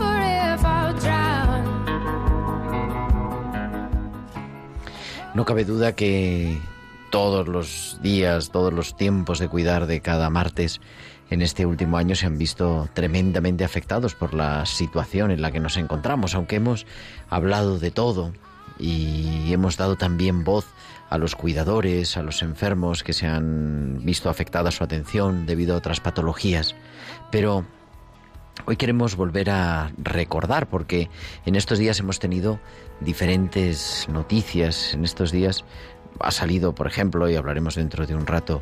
or if I'll drown. No cabe duda que todos los días, todos los tiempos de cuidar de cada martes en este último año se han visto tremendamente afectados por la situación en la que nos encontramos, aunque hemos hablado de todo y hemos dado también voz a los cuidadores, a los enfermos que se han visto afectada su atención debido a otras patologías. Pero Hoy queremos volver a recordar porque en estos días hemos tenido diferentes noticias. En estos días ha salido, por ejemplo, y hablaremos dentro de un rato,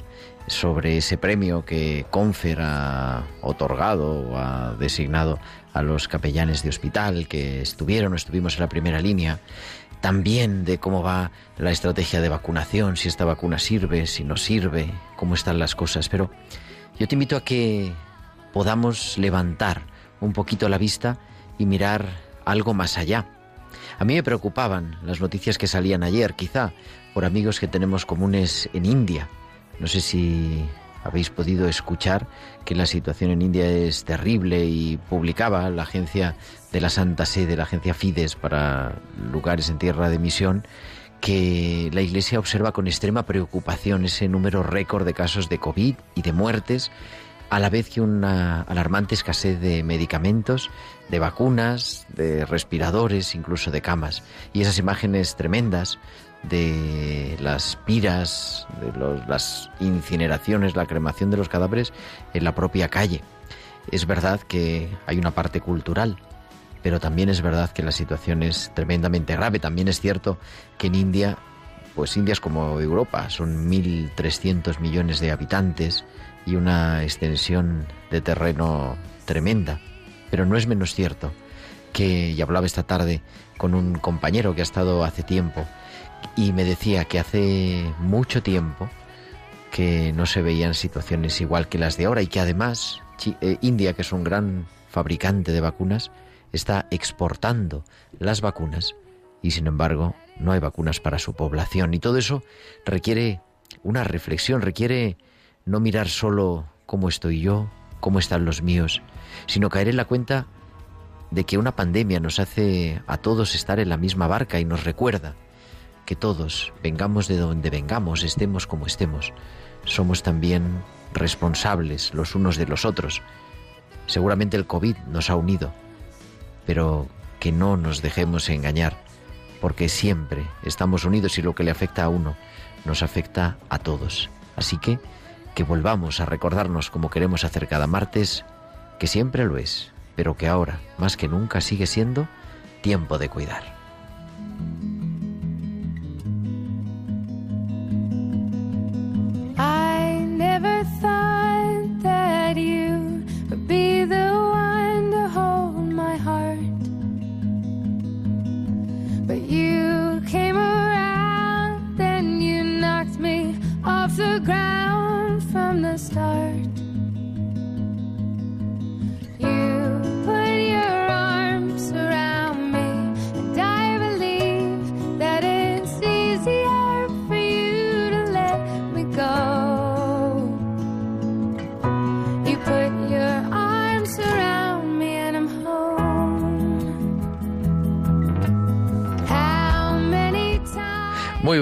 sobre ese premio que Confer ha otorgado o ha designado a los capellanes de hospital que estuvieron estuvimos en la primera línea. También de cómo va la estrategia de vacunación, si esta vacuna sirve, si no sirve, cómo están las cosas. Pero yo te invito a que podamos levantar un poquito la vista y mirar algo más allá. A mí me preocupaban las noticias que salían ayer, quizá por amigos que tenemos comunes en India. No sé si habéis podido escuchar que la situación en India es terrible y publicaba la agencia de la Santa Sede, la agencia Fides para lugares en tierra de misión, que la Iglesia observa con extrema preocupación ese número récord de casos de COVID y de muertes a la vez que una alarmante escasez de medicamentos, de vacunas, de respiradores, incluso de camas. Y esas imágenes tremendas de las piras, de los- las incineraciones, la cremación de los cadáveres en la propia calle. Es verdad que hay una parte cultural, pero también es verdad que la situación es tremendamente grave. También es cierto que en India, pues India es como Europa, son 1.300 millones de habitantes y una extensión de terreno tremenda. Pero no es menos cierto que, y hablaba esta tarde con un compañero que ha estado hace tiempo, y me decía que hace mucho tiempo que no se veían situaciones igual que las de ahora y que además eh, India, que es un gran fabricante de vacunas, está exportando las vacunas y sin embargo no hay vacunas para su población. Y todo eso requiere una reflexión, requiere no mirar solo cómo estoy yo, cómo están los míos, sino caer en la cuenta de que una pandemia nos hace a todos estar en la misma barca y nos recuerda que todos, vengamos de donde vengamos, estemos como estemos, somos también responsables los unos de los otros. Seguramente el COVID nos ha unido, pero que no nos dejemos engañar, porque siempre estamos unidos y lo que le afecta a uno nos afecta a todos. Así que que volvamos a recordarnos como queremos hacer cada martes, que siempre lo es, pero que ahora, más que nunca, sigue siendo tiempo de cuidar.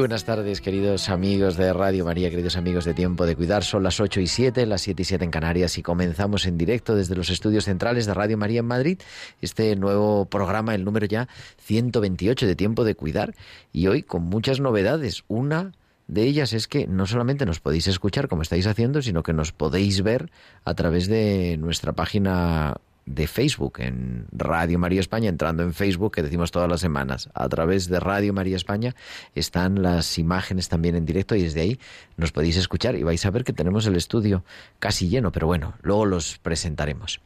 Buenas tardes, queridos amigos de Radio María, queridos amigos de Tiempo de Cuidar. Son las 8 y 7, las 7 y 7 en Canarias y comenzamos en directo desde los estudios centrales de Radio María en Madrid este nuevo programa, el número ya 128 de Tiempo de Cuidar. Y hoy con muchas novedades. Una de ellas es que no solamente nos podéis escuchar como estáis haciendo, sino que nos podéis ver a través de nuestra página de Facebook, en Radio María España, entrando en Facebook, que decimos todas las semanas. A través de Radio María España están las imágenes también en directo y desde ahí nos podéis escuchar y vais a ver que tenemos el estudio casi lleno, pero bueno, luego los presentaremos.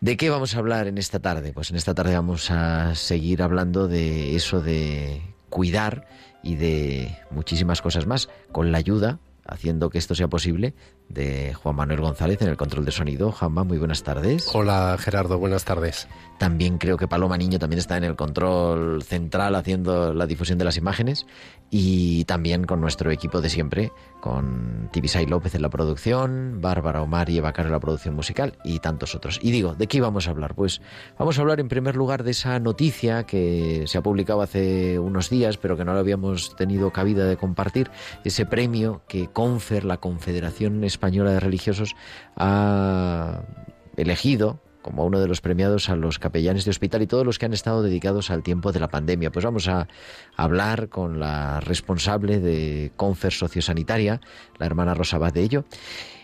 ¿De qué vamos a hablar en esta tarde? Pues en esta tarde vamos a seguir hablando de eso de cuidar y de muchísimas cosas más, con la ayuda haciendo que esto sea posible de Juan Manuel González en el control de sonido. Juanma, muy buenas tardes. Hola Gerardo, buenas tardes. También creo que Paloma Niño también está en el control central haciendo la difusión de las imágenes y también con nuestro equipo de siempre, con Tibisay López en la producción, Bárbara Omar y Eva Caro en la producción musical y tantos otros. Y digo, ¿de qué vamos a hablar? Pues vamos a hablar en primer lugar de esa noticia que se ha publicado hace unos días, pero que no lo habíamos tenido cabida de compartir, ese premio que Confer, la Confederación Española de Religiosos, ha elegido como uno de los premiados a los capellanes de hospital y todos los que han estado dedicados al tiempo de la pandemia. Pues vamos a hablar con la responsable de Confer Sociosanitaria, la hermana Rosa Bad de ello,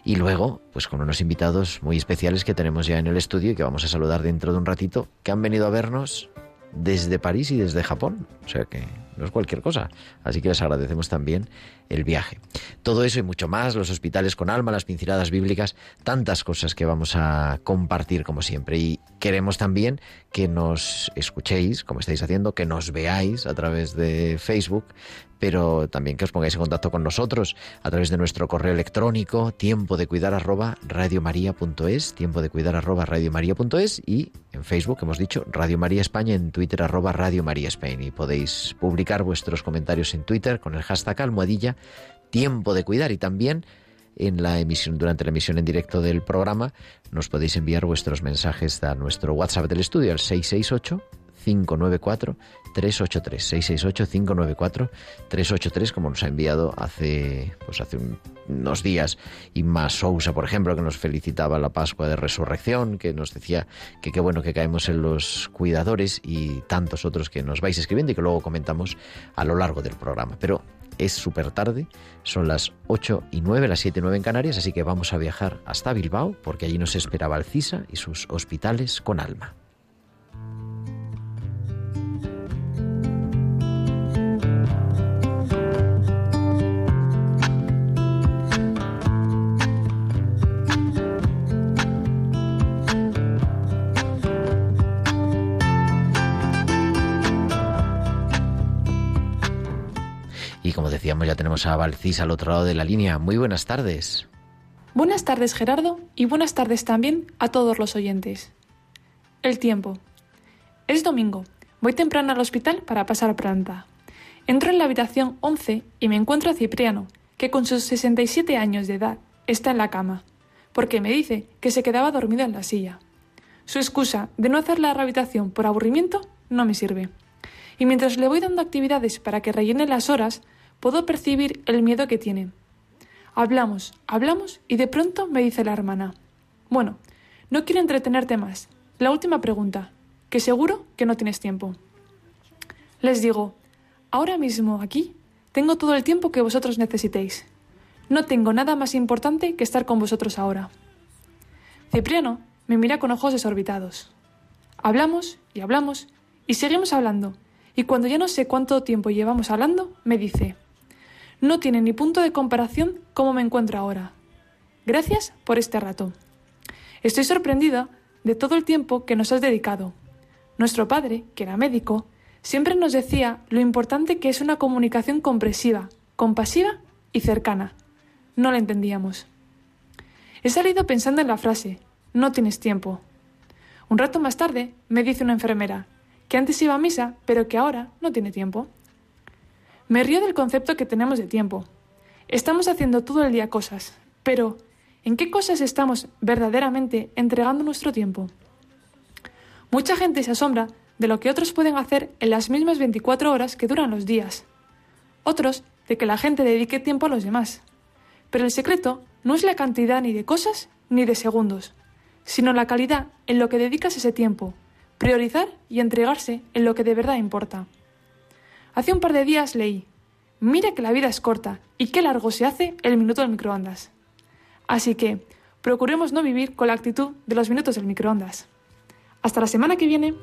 y luego, pues con unos invitados muy especiales que tenemos ya en el estudio y que vamos a saludar dentro de un ratito, que han venido a vernos desde París y desde Japón. O sea que no es cualquier cosa. Así que les agradecemos también el viaje. Todo eso y mucho más, los hospitales con alma, las pinceladas bíblicas, tantas cosas que vamos a compartir como siempre. Y queremos también que nos escuchéis, como estáis haciendo, que nos veáis a través de Facebook, pero también que os pongáis en contacto con nosotros a través de nuestro correo electrónico tiempo de cuidar arroba radiomaria.es, tiempo de cuidar arroba radiomaria.es y en Facebook hemos dicho Radio María España, en Twitter arroba Radio María España y podéis publicar vuestros comentarios en Twitter con el hashtag almohadilla tiempo de cuidar. Y también en la emisión durante la emisión en directo del programa nos podéis enviar vuestros mensajes a nuestro WhatsApp del estudio al 668 594 383 668 594 383 como nos ha enviado hace pues hace unos días. Inma Sousa por ejemplo que nos felicitaba la Pascua de Resurrección que nos decía que qué bueno que caemos en los cuidadores y tantos otros que nos vais escribiendo y que luego comentamos a lo largo del programa. Pero es súper tarde, son las 8 y 9, las 7 y 9 en Canarias, así que vamos a viajar hasta Bilbao porque allí nos esperaba el CISA y sus hospitales con alma. Decíamos, ya tenemos a Valcis al otro lado de la línea. Muy buenas tardes. Buenas tardes, Gerardo, y buenas tardes también a todos los oyentes. El tiempo. Es domingo. Voy temprano al hospital para pasar planta. Entro en la habitación 11 y me encuentro a Cipriano, que con sus 67 años de edad está en la cama, porque me dice que se quedaba dormido en la silla. Su excusa de no hacer la rehabilitación por aburrimiento no me sirve. Y mientras le voy dando actividades para que rellene las horas, Puedo percibir el miedo que tiene. Hablamos, hablamos y de pronto me dice la hermana. Bueno, no quiero entretenerte más. La última pregunta, que seguro que no tienes tiempo. Les digo, ahora mismo aquí tengo todo el tiempo que vosotros necesitéis. No tengo nada más importante que estar con vosotros ahora. Cipriano me mira con ojos desorbitados. Hablamos y hablamos y seguimos hablando, y cuando ya no sé cuánto tiempo llevamos hablando, me dice, no tiene ni punto de comparación cómo me encuentro ahora. Gracias por este rato. Estoy sorprendida de todo el tiempo que nos has dedicado. Nuestro padre, que era médico, siempre nos decía lo importante que es una comunicación comprensiva, compasiva y cercana. No la entendíamos. He salido pensando en la frase, no tienes tiempo. Un rato más tarde me dice una enfermera, que antes iba a misa, pero que ahora no tiene tiempo. Me río del concepto que tenemos de tiempo. Estamos haciendo todo el día cosas, pero ¿en qué cosas estamos verdaderamente entregando nuestro tiempo? Mucha gente se asombra de lo que otros pueden hacer en las mismas 24 horas que duran los días. Otros de que la gente dedique tiempo a los demás. Pero el secreto no es la cantidad ni de cosas ni de segundos, sino la calidad en lo que dedicas ese tiempo, priorizar y entregarse en lo que de verdad importa. Hace un par de días leí, mira que la vida es corta y qué largo se hace el minuto del microondas. Así que, procuremos no vivir con la actitud de los minutos del microondas. Hasta la semana que viene.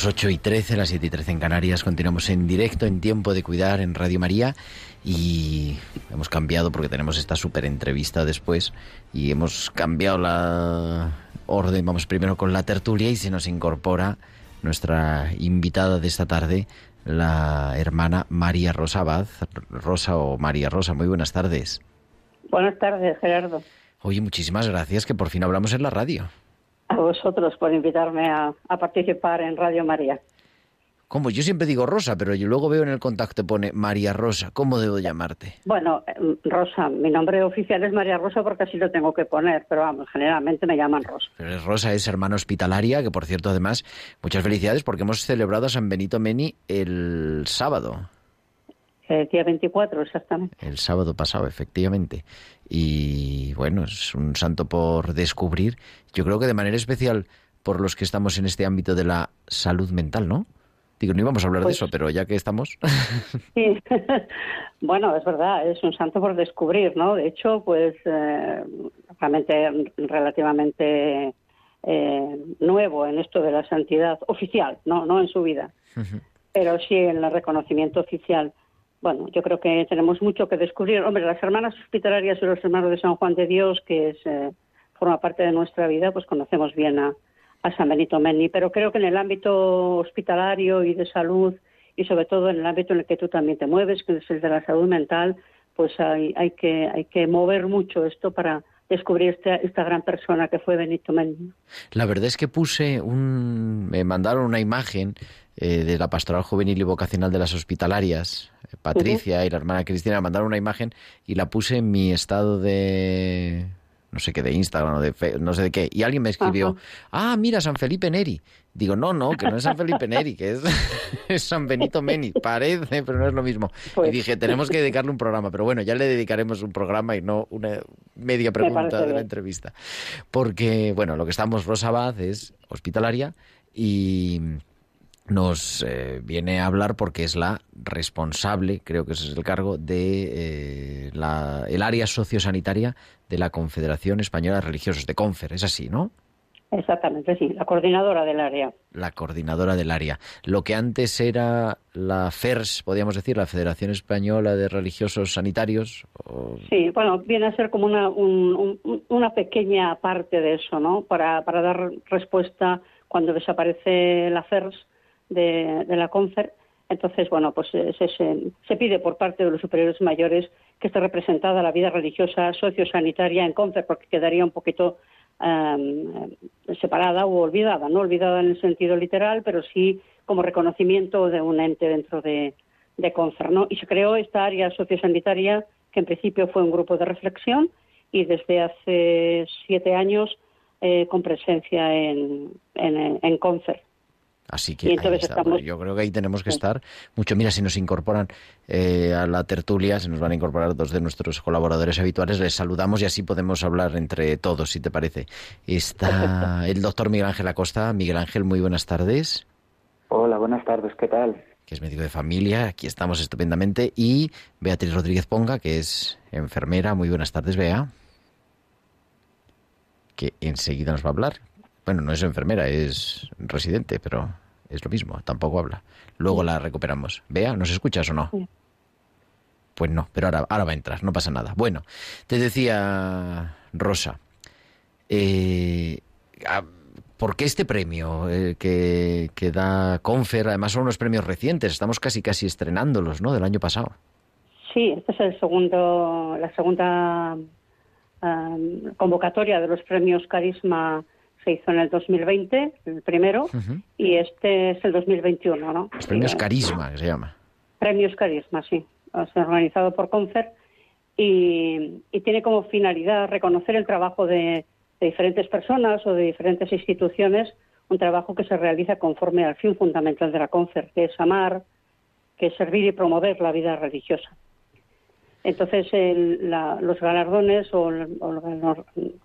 Las 8 y 13, las 7 y 13 en Canarias, continuamos en directo en Tiempo de Cuidar en Radio María y hemos cambiado porque tenemos esta súper entrevista después y hemos cambiado la orden. Vamos primero con la tertulia y se nos incorpora nuestra invitada de esta tarde, la hermana María Rosa Abad. Rosa o María Rosa, muy buenas tardes. Buenas tardes, Gerardo. Oye, muchísimas gracias que por fin hablamos en la radio. A vosotros por invitarme a, a participar en Radio María. ¿Cómo? Yo siempre digo Rosa, pero yo luego veo en el contacto pone María Rosa. ¿Cómo debo llamarte? Bueno, eh, Rosa, mi nombre oficial es María Rosa porque así lo tengo que poner, pero vamos, generalmente me llaman Rosa. Pero es Rosa es hermana hospitalaria, que por cierto, además, muchas felicidades porque hemos celebrado a San Benito Meni el sábado. El día 24, exactamente. El sábado pasado, efectivamente. Y bueno, es un santo por descubrir. Yo creo que de manera especial por los que estamos en este ámbito de la salud mental, ¿no? Digo, no íbamos a hablar Pues- de eso, pero ya que estamos. Sí, bueno, es verdad, es un santo por descubrir, ¿no? De hecho, pues eh, realmente relativamente eh, nuevo en esto de la santidad oficial, no, no en su vida, pero sí en el reconocimiento oficial. Bueno, yo creo que tenemos mucho que descubrir. Hombre, las hermanas hospitalarias y los hermanos de San Juan de Dios, que es, eh, forma parte de nuestra vida, pues conocemos bien a, a San Benito Meni, pero creo que en el ámbito hospitalario y de salud y sobre todo en el ámbito en el que tú también te mueves, que es el de la salud mental, pues hay, hay que hay que mover mucho esto para descubrir esta, esta gran persona que fue Benito Meni. La verdad es que puse un. Me mandaron una imagen eh, de la Pastoral Juvenil y Vocacional de las Hospitalarias. Patricia y la hermana Cristina me mandaron una imagen y la puse en mi estado de. No sé qué, de Instagram o de Fe- no sé de qué. Y alguien me escribió: Ah, mira, San Felipe Neri. Digo, no, no, que no es San Felipe Neri, que es, es San Benito Meni. Parece, pero no es lo mismo. Pues- Y dije, tenemos que dedicarle un programa. Pero bueno, ya le dedicaremos un programa y no una media pregunta de la entrevista. Porque, bueno, lo que estamos, Rosa Abad, es hospitalaria y nos eh, viene a hablar porque es la responsable, creo que ese es el cargo, de eh, la, el área sociosanitaria de la Confederación Española de Religiosos, de CONFER. Es así, ¿no? Exactamente, sí, la coordinadora del área. La coordinadora del área. Lo que antes era la FERS, podríamos decir, la Federación Española de Religiosos Sanitarios. o- Sí, bueno, viene a ser como una, un- un- una pequeña parte de eso, ¿no? Para, para dar respuesta cuando desaparece la FERS de, la CONFER. Entonces, bueno, pues se, pide por parte de los superiores mayores que esté representada la vida religiosa sociosanitaria en CONFER, porque quedaría un poquito em, separada o olvidada, no olvidada en el sentido literal, pero sí como reconocimiento de un ente dentro de, de CONFER, ¿no? Y se creó esta área sociosanitaria que en principio fue un grupo de reflexión y desde hace siete años eh, con presencia en, en, en CONFER. Así que ahí entonces está. estamos- Bueno, yo creo que ahí tenemos que estar mucho. Mira, si nos incorporan eh, a la tertulia, se nos van a incorporar dos de nuestros colaboradores habituales, les saludamos y así podemos hablar entre todos, si te parece. Está el doctor Miguel Ángel Acosta. Miguel Ángel, muy buenas tardes, Hola, buenas tardes, ¿qué tal? que es médico de familia. Aquí estamos estupendamente. Y Beatriz Rodríguez Ponga, que es enfermera. Muy buenas tardes, Bea. Que enseguida nos va a hablar. Bueno, no es enfermera, es residente, pero es lo mismo, tampoco habla. Luego la recuperamos. Bea, ¿nos escuchas o no? Pues no, pero ahora, ahora va a entrar, no pasa nada. Bueno, te decía Rosa, eh, ¿por qué este premio eh, que, que da Confer? Además son unos premios recientes, estamos casi casi estrenándolos, ¿no? Del año pasado. Sí, esta es el segundo, la segunda em, convocatoria de los premios Carisma se hizo en el 2020, el primero, y este es el 2021, ¿no? Los premios Eh, Carisma, que se llama. Premios Carisma, sí. organizado por CONFER y, tiene como finalidad reconocer el trabajo de, diferentes personas o de diferentes instituciones, un trabajo que se realiza conforme al fin fundamental de la CONFER, que es amar, que es servir y promover la vida religiosa. Entonces, los galardones o,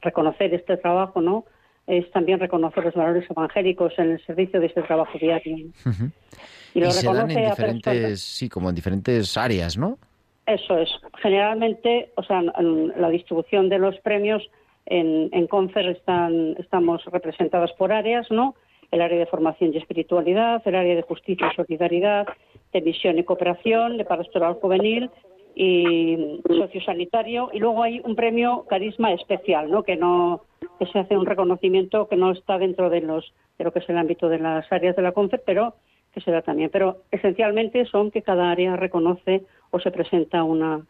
reconocer este trabajo, ¿no? Es también reconocer los valores evangélicos en el servicio de este trabajo diario. Y, lo se dan en diferentes, sí, como en diferentes áreas, ¿no? Eso es. Generalmente, o sea, la distribución de los premios en, en Confer están, estamos representadas por áreas, ¿no? El área de formación y espiritualidad, el área de justicia y solidaridad, de misión y cooperación, de pastoral juvenil y sociosanitario. Y luego hay un premio carisma especial, ¿no? Que no que se hace un reconocimiento que no está dentro de los de lo que es el ámbito de las áreas de la Confer, pero que se da también. Pero esencialmente son que cada área reconoce o se presenta una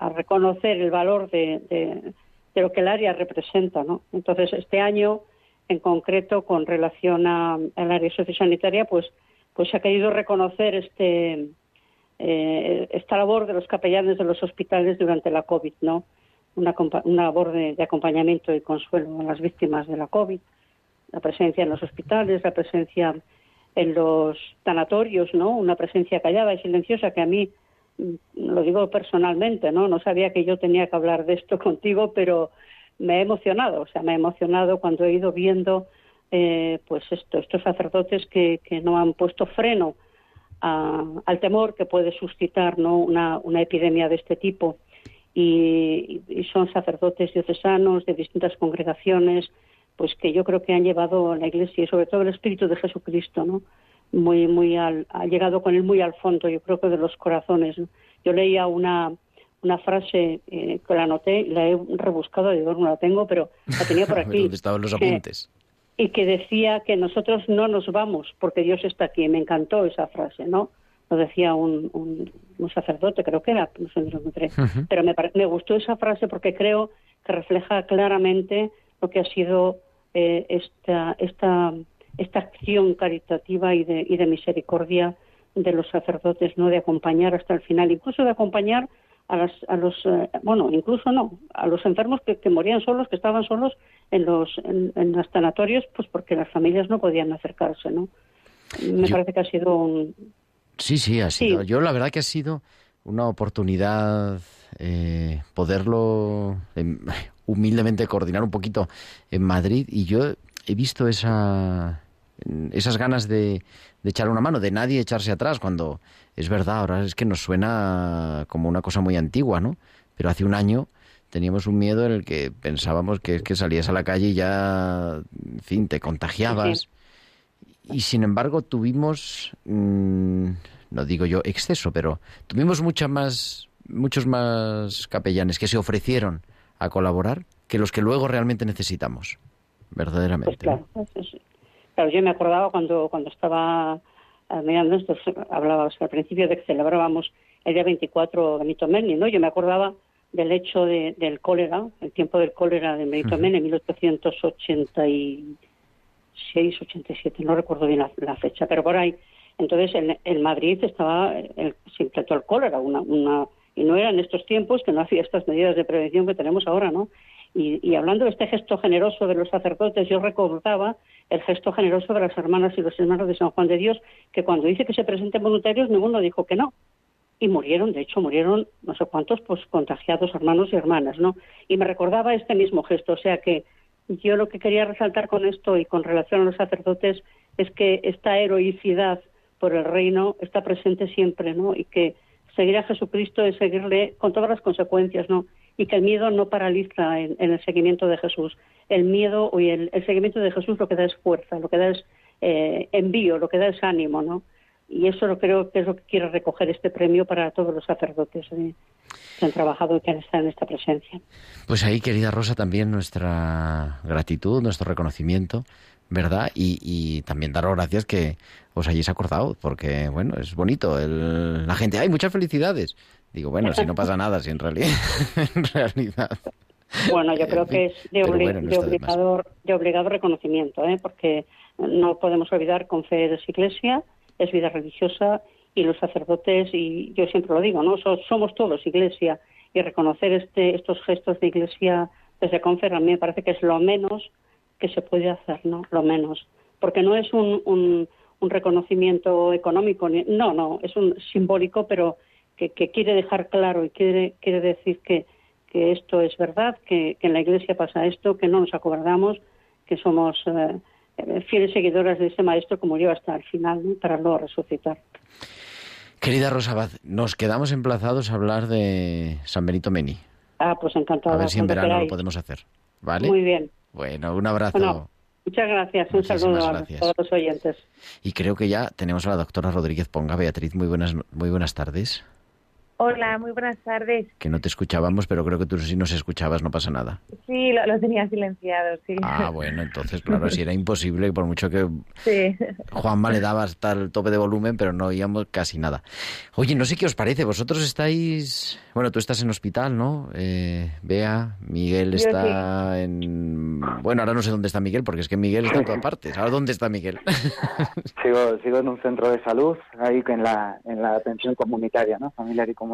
a, reconocer el valor de, de, lo que el área representa, ¿no? Entonces este año en concreto con relación al área sociosanitaria, pues pues se ha querido reconocer este eh, esta labor de los capellanes de los hospitales durante la COVID, ¿no? Una, una labor de, acompañamiento y consuelo a las víctimas de la COVID, la presencia en los hospitales, la presencia en los tanatorios, ¿no? Una presencia callada y silenciosa que a mí mm, lo digo personalmente, ¿no? No sabía que yo tenía que hablar de esto contigo, pero me he emocionado, o sea, me he emocionado cuando he ido viendo, eh, pues esto, estos sacerdotes que no han puesto freno al temor que puede suscitar, ¿no? Una, una epidemia de este tipo. Y, y, son sacerdotes diocesanos de distintas congregaciones, pues que yo creo que han llevado a la Iglesia y sobre todo el Espíritu de Jesucristo, ¿no? Muy, muy al, ha llegado con él muy al fondo, yo creo que de los corazones. Yo leía una, una frase eh, que la anoté, la he rebuscado, digo, no la tengo, pero la tenía por aquí. ¿Dónde estaban los apuntes? Y que decía que nosotros no nos vamos porque Dios está aquí. Me encantó esa frase, ¿no? Lo decía un, un, sacerdote, creo que era, no sé lo encontré. Pero me, me gustó esa frase porque creo que refleja claramente lo que ha sido eh, esta, esta, esta acción caritativa y de, y de misericordia de los sacerdotes, ¿no? De acompañar hasta el final, incluso de acompañar a, las, a los, eh, bueno, incluso no, a los enfermos que, que, morían solos, que estaban solos en los, en, los sanatorios, pues porque las familias no podían acercarse, ¿no? Me parece que ha sido un... Sí, sí, ha sido. Yo la verdad que ha sido una oportunidad eh, poderlo em, humildemente coordinar un poquito en Madrid y yo he visto esa esas ganas de, de, echar una mano, de nadie echarse atrás, cuando es verdad, ahora es que nos suena como una cosa muy antigua, ¿no? Pero hace un año teníamos un miedo en el que pensábamos que, que salías a la calle y ya, en fin, te contagiabas. Y sin embargo tuvimos, mm, no digo yo exceso, pero tuvimos mucha más, muchos más capellanes que se ofrecieron a colaborar que los que luego realmente necesitamos, verdaderamente. Pues claro, claro, yo me acordaba cuando, cuando estaba eh, mirando esto, hablabas al principio de que celebrábamos el día 24 Benito Melni, ¿no? Yo me acordaba del hecho de, del cólera, el tiempo del cólera de Benito uh -huh. en 1886, 87, no recuerdo bien la, fecha, pero por ahí. Entonces, en, en Madrid estaba, el, se implantó el cólera, una, una, y no era en estos tiempos que no hacía estas medidas de prevención que tenemos ahora, ¿no? Y, y, hablando de este gesto generoso de los sacerdotes, yo recordaba el gesto generoso de las hermanas y los hermanos de San Juan de Dios, que cuando dice que se presenten voluntarios, ninguno dijo que no y murieron, de hecho murieron no sé cuántos pues contagiados hermanos y hermanas, ¿no? Y me recordaba este mismo gesto, o sea que yo lo que quería resaltar con esto y con relación a los sacerdotes es que esta heroicidad por el reino está presente siempre, ¿no? Y que seguir a Jesucristo es seguirle con todas las consecuencias, ¿no? Y que el miedo no paraliza en, el seguimiento de Jesús. El miedo y el, el, seguimiento de Jesús lo que da es fuerza, lo que da es eh, envío, lo que da es ánimo, ¿no? y eso lo creo que es lo que quiere recoger este premio para todos los sacerdotes eh, que han trabajado y que han estado en esta presencia. Pues ahí, querida Rosa, también nuestra gratitud, nuestro reconocimiento, ¿verdad? Y, y también daros gracias que os hayáis acordado, porque, bueno, es bonito. El, la gente, ¡ay, muchas felicidades! Digo, bueno, si no pasa nada, si en realidad... en realidad bueno, yo creo que es de, obli bueno, no de, obligado, de obligado reconocimiento, ¿eh? porque no podemos olvidar con fe de Iglesia es vida religiosa y los sacerdotes, y yo siempre lo digo, ¿no? somos todos iglesia y reconocer este, estos gestos de iglesia desde Confer a mí me parece que es lo menos que se puede hacer, ¿no? Lo menos. Porque no es un, un, reconocimiento económico, no, no, es un simbólico, pero que, quiere dejar claro y quiere, quiere decir que, que esto es verdad, que, en la Iglesia pasa esto, que no nos acobardamos, que somos eh, eh, fieles seguidoras de ese Maestro como yo hasta el final, para luego resucitar. Querida Rosabad, nos quedamos emplazados a hablar de San Benito Meni. Ah, pues encantado. A ver si en verano lo podemos hacer. ¿Vale? Muy bien. Bueno, un abrazo. muchas gracias. Un saludo a todos los oyentes. Y creo que ya tenemos a la doctora Rodríguez Ponga. Beatriz, muy buenas, muy buenas tardes. Hola, muy buenas tardes. Que no te escuchábamos, pero creo que tú sí nos escuchabas, no pasa nada. Sí, lo, tenía silenciado, sí. Ah, bueno, entonces, claro, si era imposible, por mucho que sí. Juanma le daba hasta el tope de volumen, pero no oíamos casi nada. Oye, no sé qué os parece, vosotros estáis... Bueno, tú estás en hospital, ¿no? Eh, Bea, Miguel está en... Bueno, ahora no sé dónde está Miguel, porque es que Miguel está en todas partes. ¿Ahora dónde está Miguel? sigo, sigo en un centro de salud, ahí en la, en la atención comunitaria, ¿no? Familiar y comunitaria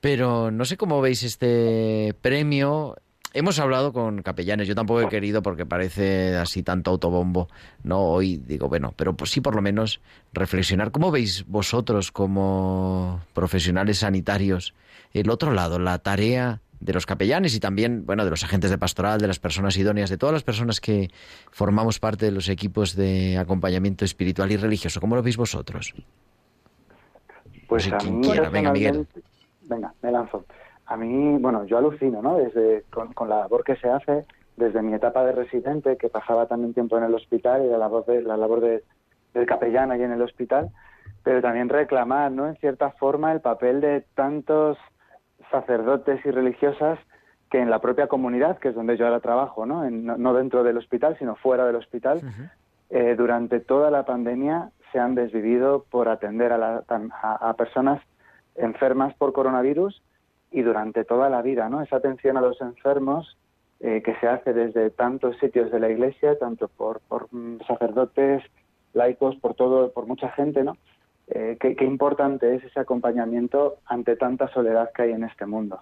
Pero no sé cómo veis este premio. Hemos hablado con capellanes, yo tampoco he querido porque parece así tanto autobombo, ¿no? Hoy digo, bueno, pero pues sí por lo menos reflexionar. ¿Cómo veis vosotros como profesionales sanitarios el otro lado, la tarea de los capellanes y también, bueno, de los agentes de pastoral, de las personas idóneas, de todas las personas que formamos parte de los equipos de acompañamiento espiritual y religioso? ¿Cómo lo veis vosotros? Pues a mí, venga, Miguel. Venga, me lanzo. A mí, bueno, yo alucino, ¿no? Desde con, la labor que se hace, desde mi etapa de residente, que pasaba también tiempo en el hospital y la labor de la labor de, del capellán ahí en el hospital, pero también reclamar, ¿no? En cierta forma el papel de tantos sacerdotes y religiosas que en la propia comunidad, que es donde yo ahora trabajo, ¿no? no, dentro del hospital, sino fuera del hospital, eh, durante toda la pandemia se han desvivido por atender a, a, personas enfermas por coronavirus y durante toda la vida, ¿no? Esa atención a los enfermos eh, que se hace desde tantos sitios de la Iglesia, tanto por, por sacerdotes, laicos, por todo, por mucha gente, ¿no? Eh, qué, importante es ese acompañamiento ante tanta soledad que hay en este mundo.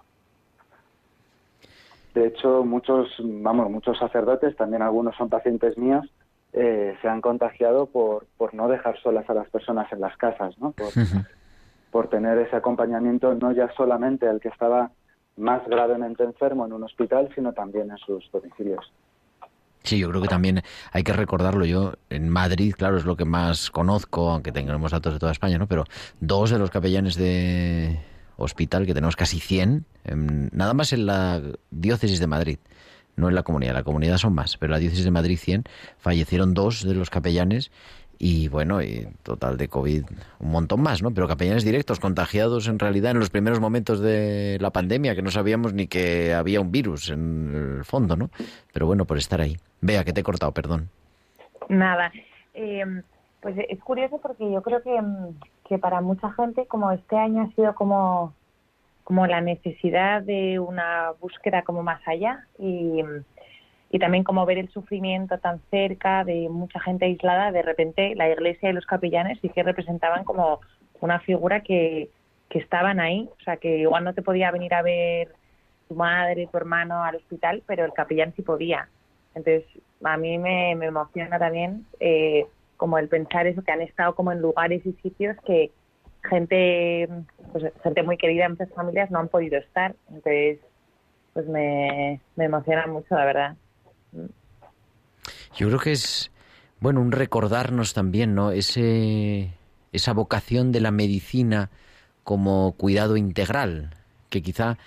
De hecho, muchos, vamos, muchos sacerdotes, también algunos son pacientes míos, eh, se han contagiado por, por no dejar solas a las personas en las casas, ¿no? Por, por tener ese acompañamiento no ya solamente al que estaba más gravemente enfermo en un hospital, sino también en sus domicilios. Sí, yo creo que también hay que recordarlo. Yo en Madrid, claro, es lo que más conozco, aunque tengamos datos de toda España, ¿no? Pero dos de los capellanes de hospital, que tenemos casi 100, nada más en la diócesis de Madrid, no en la comunidad, la comunidad son más, pero la diócesis de Madrid 100, fallecieron dos de los capellanes y bueno, y total de COVID un montón más, ¿no? Pero capellanes directos, contagiados en realidad en los primeros momentos de la pandemia, que no sabíamos ni que había un virus en el fondo, ¿no? Pero bueno, por estar ahí. Vea, que te he cortado, perdón. Nada. Eh, pues es curioso porque yo creo que, que para mucha gente, como este año ha sido como como la necesidad de una búsqueda como más allá y, también como ver el sufrimiento tan cerca de mucha gente aislada, de repente la iglesia y los capellanes sí que representaban como una figura que, que estaban ahí, o sea que igual no te podía venir a ver tu madre, tu hermano al hospital, pero el capellán sí podía. Entonces, a mí me, me emociona también eh, como el pensar eso, que han estado como en lugares y sitios que, gente, pues, gente muy querida en muchas familias no han podido estar. Entonces, pues me, me emociona mucho, la verdad. Yo creo que es, bueno, un recordarnos también, ¿no? Ese, esa vocación de la medicina como cuidado integral, que quizá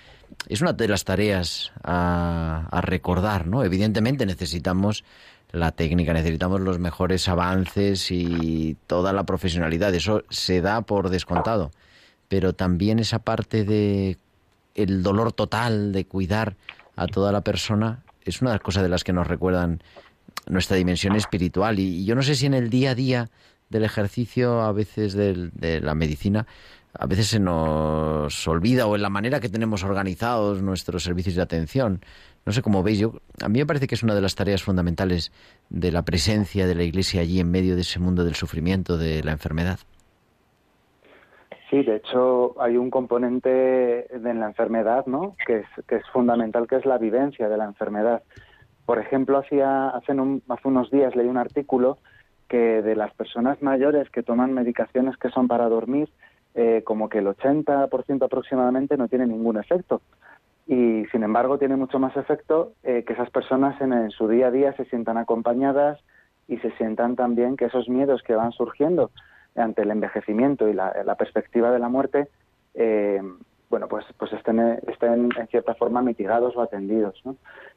es una de las tareas a, a recordar, ¿no? Evidentemente necesitamos la técnica, necesitamos los mejores avances y toda la profesionalidad. Eso se da por descontado. Pero también esa parte de el dolor total de cuidar a toda la persona es una de las cosas de las que nos recuerdan nuestra dimensión espiritual. Y, yo no sé si en el día a día del ejercicio, a veces de la medicina, a veces se nos olvida o en la manera que tenemos organizados nuestros servicios de atención. No sé cómo veis, yo, a mí me parece que es una de las tareas fundamentales de la presencia de la Iglesia allí en medio de ese mundo del sufrimiento, de la enfermedad. Sí, de hecho hay un componente en la enfermedad, ¿no? Que es, fundamental, que es la vivencia de la enfermedad. Por ejemplo, hacía, hace, hace unos días leí un artículo que de las personas mayores que toman medicaciones que son para dormir, eh, como que el 80% aproximadamente no tiene ningún efecto. Y sin embargo tiene mucho más efecto eh, que esas personas en, su día a día se sientan acompañadas y se sientan también que esos miedos que van surgiendo ante el envejecimiento y la, perspectiva de la muerte, eh, bueno, pues, pues estén, estén en cierta forma mitigados o atendidos.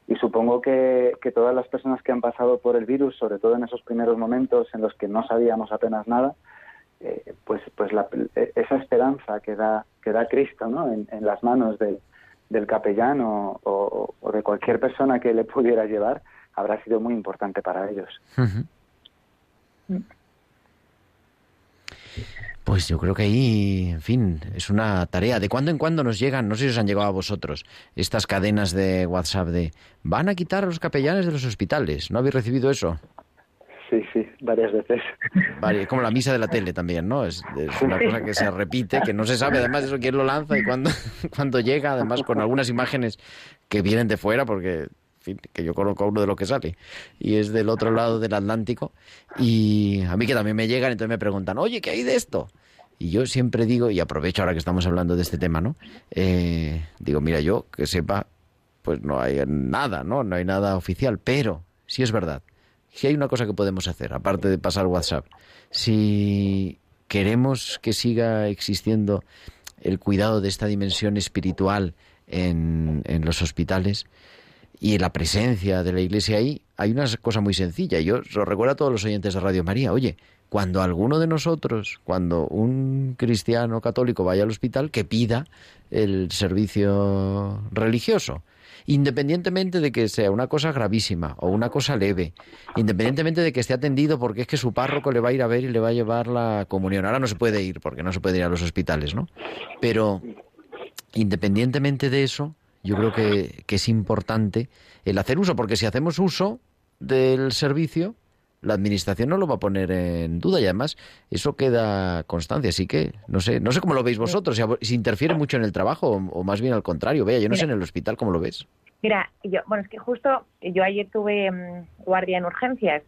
Y supongo que, todas las personas que han pasado por el virus, sobre todo en esos primeros momentos en los que no sabíamos apenas nada, eh, pues, pues esa esperanza que da, que da Cristo ¿no? en, las manos del, del capellán o, de cualquier persona que le pudiera llevar, habrá sido muy importante para ellos. Pues yo creo que ahí, en fin, es una tarea. De cuando en cuando nos llegan, no sé si os han llegado a vosotros, estas cadenas de WhatsApp de van a quitar a los capellanes de los hospitales. ¿No habéis recibido eso? Sí, sí, varias veces. Vale, como la misa de la tele también, ¿no? Es, una cosa que se repite, que no se sabe además eso quién lo lanza y cuándo, cuando llega, además con algunas imágenes que vienen de fuera, porque que yo conozco a uno de los que sale, y es del otro lado del Atlántico, y a mí que también me llegan, entonces me preguntan, oye, ¿qué hay de esto? Y yo siempre digo, y aprovecho ahora que estamos hablando de este tema, ¿no? Eh, digo, mira, yo que sepa, pues no hay nada, ¿no? No hay nada oficial, pero si es verdad, si hay una cosa que podemos hacer, aparte de pasar WhatsApp, si queremos que siga existiendo el cuidado de esta dimensión espiritual en, los hospitales, y la presencia de la Iglesia ahí, hay una cosa muy sencilla. Yo lo recuerdo a todos los oyentes de Radio María. Oye, cuando alguno de nosotros, cuando un cristiano católico vaya al hospital, que pida el servicio religioso independientemente de que sea una cosa gravísima o una cosa leve, independientemente de que esté atendido porque es que su párroco le va a ir a ver y le va a llevar la comunión. Ahora no se puede ir porque no se puede ir a los hospitales, ¿no? Pero independientemente de eso, yo creo que, es importante el hacer uso, porque si hacemos uso del servicio, la administración no lo va a poner en duda y además eso queda constancia. Así que no sé, no sé cómo lo veis vosotros, si, interfiere mucho en el trabajo o, más bien al contrario. Vea, yo no sé en el hospital cómo lo ves. Mira, yo, bueno, es que justo yo ayer tuve mm, guardia en urgencias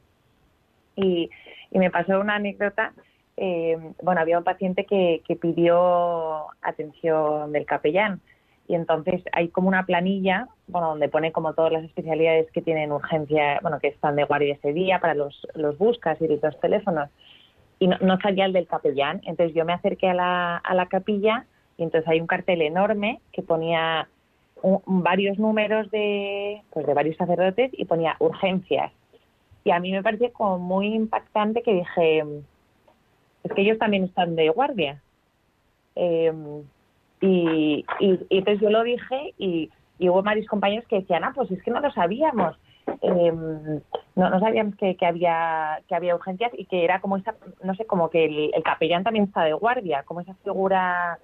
y, me pasó una anécdota. Eh, bueno, había un paciente que, que pidió atención del capellán y entonces hay como una planilla bueno, donde pone como todas las especialidades que tienen urgencia, bueno, que están de guardia ese día para los, los buscas y los teléfonos. Y no, no, salía el del capellán. Entonces yo me acerqué a la, a la capilla y entonces hay un cartel enorme que ponía varios números de, pues de varios sacerdotes y ponía urgencias. Y a mí me pareció como muy impactante que dije, es que ellos también están de guardia. Eh, y, y, entonces yo lo dije y, hubo varios compañeros que decían, ah, pues es que no lo sabíamos. Em, no, no sabíamos que, que, había que había urgencias y que era como esa, no sé, como que el, capellán también está de guardia, como esa figura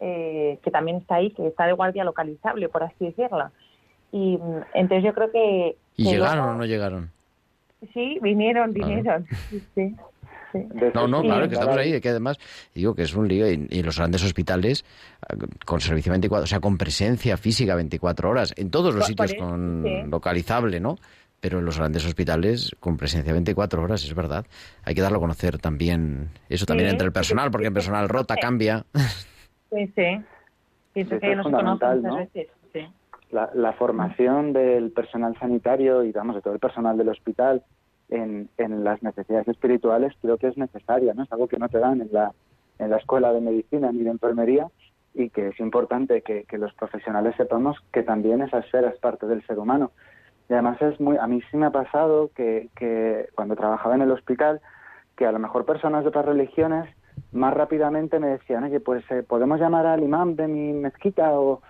eh, que también está ahí, que está de guardia localizable, por así decirlo. Y entonces yo creo que... ¿Y llegaron o no llegaron? Sí, vinieron, vinieron. Sí. No, no, claro, que estamos ahí, que además, digo que es un lío, y, los grandes hospitales, con servicio 24, o sea, con presencia física 24 horas, en todos los sitios con localizable, ¿no? Pero en los grandes hospitales con presencia 24 horas, es verdad. Hay que darlo a conocer también, eso también entre el personal, porque el personal rota, cambia. Sí, sí. Pienso que no se conoce veces. La, la formación del personal sanitario y, vamos, de todo el personal del hospital en, en, las necesidades espirituales creo que es necesaria, ¿no? Es algo que no te dan en la, en la escuela de medicina ni de enfermería y que es importante que, que los profesionales sepamos que también esa esfera es parte del ser humano. Y además es muy, a mí sí me ha pasado que, que cuando trabajaba en el hospital, que a lo mejor personas de otras religiones más rápidamente me decían, oye, pues eh, podemos llamar al imán de mi mezquita o,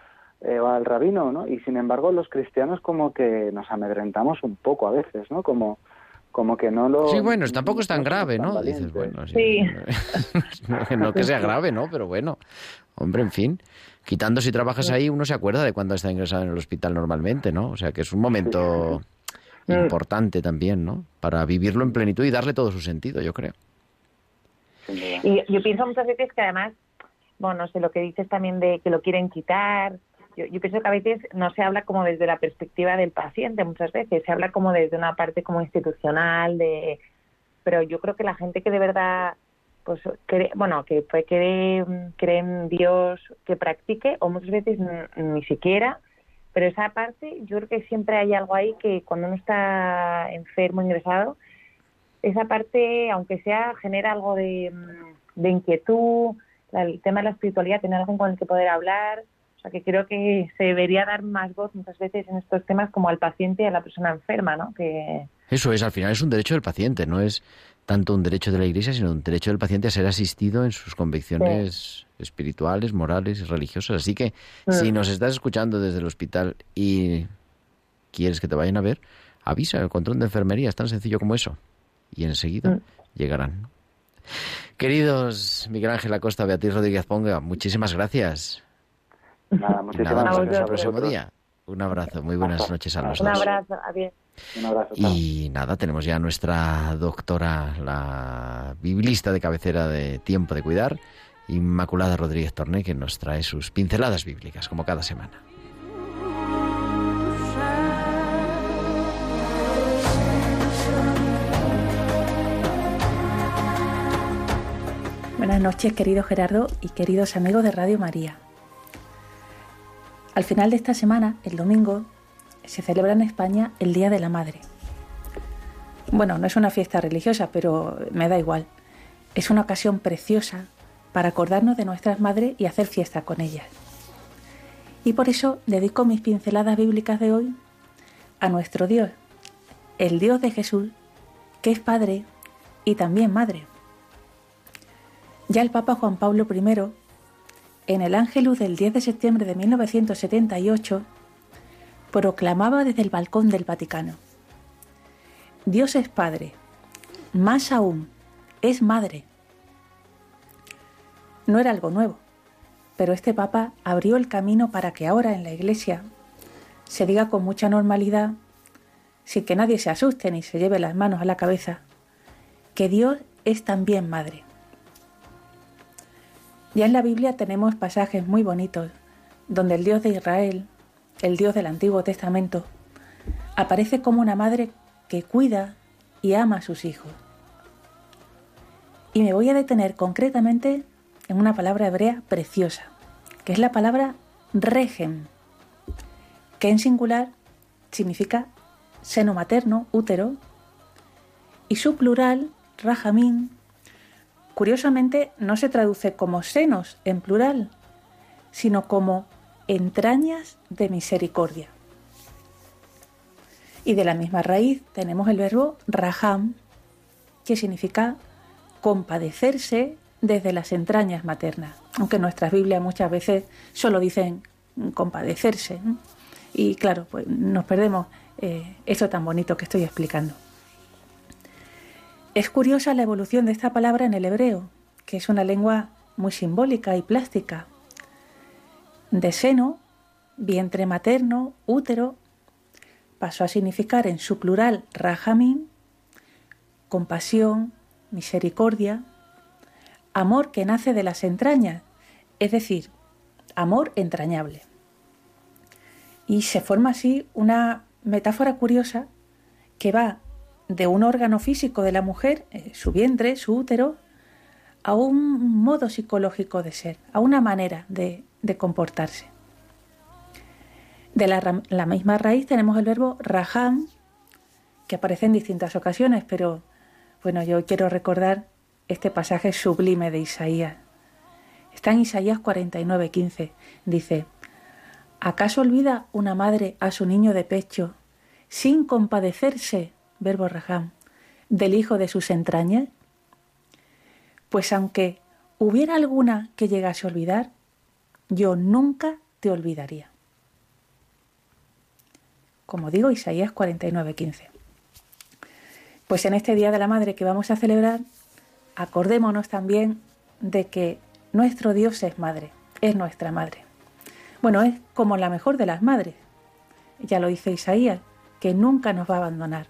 eh, o al rabino, ¿no? Y sin embargo los cristianos como que nos amedrentamos un poco a veces, ¿no? Como, como que no lo... Sí, bueno, tampoco es tan grave, ¿no? Dices, bueno, sí. no, que sea grave, ¿no? Pero bueno, hombre, en fin, quitando si trabajas ahí, uno se acuerda de cuando está ingresado en el hospital normalmente, ¿no? O sea, que es un momento importante también, ¿no? Para vivirlo en plenitud y darle todo su sentido, yo creo. Y yo pienso muchas veces que además bueno, no sé, lo que dices también de que lo quieren quitar. Yo, yo pienso que a veces no se habla como desde la perspectiva del paciente, muchas veces se habla como desde una parte como institucional, de pero yo creo que la gente que de verdad pues cree, bueno que pues, cree, cree en Dios que practique o muchas veces ni siquiera pero esa parte yo creo que siempre hay algo ahí que cuando uno está enfermo ingresado esa parte aunque sea genera algo de, de inquietud el tema de la espiritualidad tener algo con el que poder hablar o sea que creo que se debería dar más voz muchas veces en estos temas como al paciente y a la persona enferma no que eso es, al final es un derecho del paciente, no es tanto un derecho de la Iglesia, sino un derecho del paciente a ser asistido en sus convicciones espirituales, morales y religiosas. Así que si mm. nos estás escuchando desde el hospital y quieres que te vayan a ver, avisa, el control de enfermería es tan sencillo como eso. Y enseguida mm. llegarán. Queridos Miguel Ángel Acosta, Beatriz Rodríguez Ponga, muchísimas gracias. Nada, muchísimas gracias. el próximo día. Un abrazo, muy buenas noches a los dos. Un abrazo, adiós. Y nada, tenemos ya nuestra doctora, la biblista de cabecera de Tiempo de Cuidar, Inmaculada Rodríguez Torné, que nos trae sus pinceladas bíblicas, como cada semana. Buenas noches, querido Gerardo y queridos amigos de Radio María. Al final de esta semana, el domingo, se celebra en España el Día de la Madre. Bueno, no es una fiesta religiosa, pero me da igual. Es una ocasión preciosa para acordarnos de nuestras madres y hacer fiesta con ellas. Y por eso dedico mis pinceladas bíblicas de hoy a nuestro Dios, el Dios de Jesús, que es Padre y también Madre. Ya el Papa Juan Pablo I, en el Ángelus del 10 de septiembre de 1978, proclamaba desde el balcón del Vaticano. Dios es Padre, más aún, es Madre. No era algo nuevo, pero este Papa abrió el camino para que ahora en la Iglesia se diga con mucha normalidad, sin que nadie se asuste ni se lleve las manos a la cabeza, que Dios es también Madre. Ya en la Biblia tenemos pasajes muy bonitos donde el Dios de Israel el Dios del Antiguo Testamento, aparece como una madre que cuida y ama a sus hijos. Y me voy a detener concretamente en una palabra hebrea preciosa, que es la palabra regen, que en singular significa seno materno, útero, y su plural, rajamín, curiosamente no se traduce como senos en plural, sino como entrañas de misericordia. Y de la misma raíz tenemos el verbo raham, que significa compadecerse desde las entrañas maternas, aunque nuestras Biblias muchas veces solo dicen compadecerse. Y claro, pues nos perdemos eh, eso tan bonito que estoy explicando. Es curiosa la evolución de esta palabra en el hebreo, que es una lengua muy simbólica y plástica, de seno, vientre materno, útero, pasó a significar en su plural rajamín, compasión, misericordia, amor que nace de las entrañas, es decir, amor entrañable. Y se forma así una metáfora curiosa que va de un órgano físico de la mujer, eh, su vientre, su útero, a un modo psicológico de ser, a una manera de, de comportarse. De la, misma raíz tenemos el verbo raham, que aparece en distintas ocasiones, pero bueno, yo quiero recordar este pasaje sublime de Isaías. Está en Isaías 49, 15. Dice, ¿acaso olvida una madre a su niño de pecho sin compadecerse, verbo raham, del hijo de sus entrañas? Pues aunque hubiera alguna que llegase a olvidar, yo nunca te olvidaría. Como digo, Isaías 49:15. Pues en este Día de la Madre que vamos a celebrar, acordémonos también de que nuestro Dios es madre, es nuestra madre. Bueno, es como la mejor de las madres. Ya lo dice Isaías, que nunca nos va a abandonar.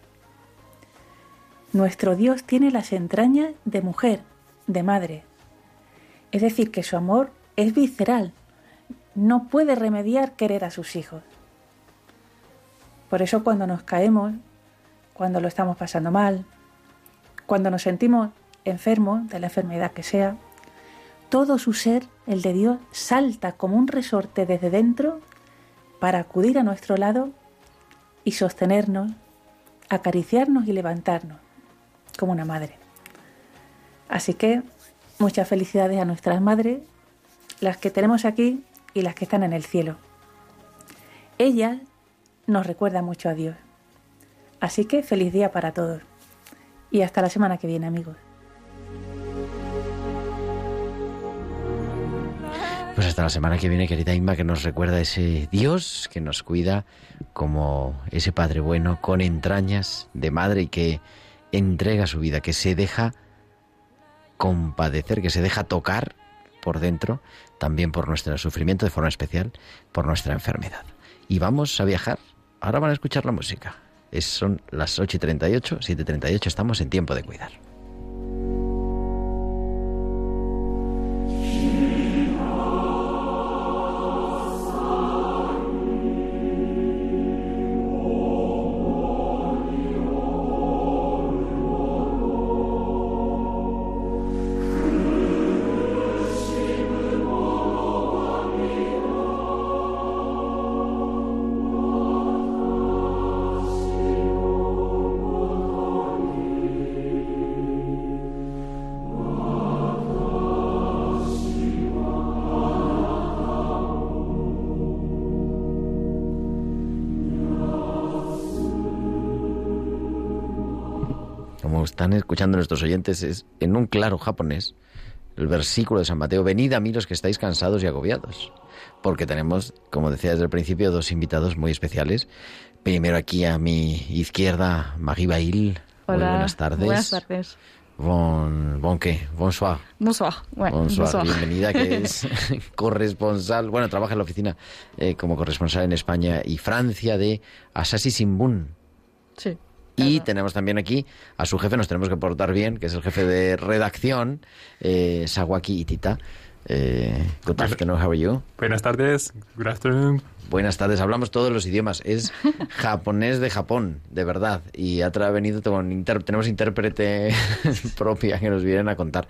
Nuestro Dios tiene las entrañas de mujer, de madre. Es decir, que su amor es visceral, no puede remediar querer a sus hijos. Por eso cuando nos caemos, cuando lo estamos pasando mal, cuando nos sentimos enfermos de la enfermedad que sea, todo su ser, el de Dios, salta como un resorte desde dentro para acudir a nuestro lado y sostenernos, acariciarnos y levantarnos, como una madre. Así que muchas felicidades a nuestras madres, las que tenemos aquí y las que están en el cielo. Ellas nos recuerdan mucho a Dios. Así que feliz día para todos. Y hasta la semana que viene, amigos. Pues hasta la semana que viene, querida Inma, que nos recuerda ese Dios que nos cuida como ese Padre bueno, con entrañas de madre y que entrega su vida, que se deja compadecer, que se deja tocar por dentro, también por nuestro sufrimiento, de forma especial, por nuestra enfermedad. Y vamos a viajar. Ahora van a escuchar la música. Es, son las 8 y 38, 7 y 38, estamos en tiempo de cuidar. Están escuchando nuestros oyentes es en un claro japonés el versículo de San Mateo, venid a mí los que estáis cansados y agobiados, porque tenemos, como decía desde el principio, dos invitados muy especiales. Primero aquí a mi izquierda, Marie Bail. Hola, muy buenas tardes. Buenas tardes. Bon, bon qué? Bonsoir. Bonsoir. Bueno, bonsoir. Bienvenida, que es corresponsal, bueno, trabaja en la oficina eh, como corresponsal en España y Francia de Asahi Simbun. Sí. Y tenemos también aquí a su jefe, nos tenemos que portar bien, que es el jefe de redacción, eh, Sawaki Itita. Eh, good afternoon, how are you? Buenas tardes, good afternoon. Buenas tardes, hablamos todos los idiomas. Es japonés de Japón, de verdad. Y ha venido con tenemos intérprete propia que nos vienen a contar.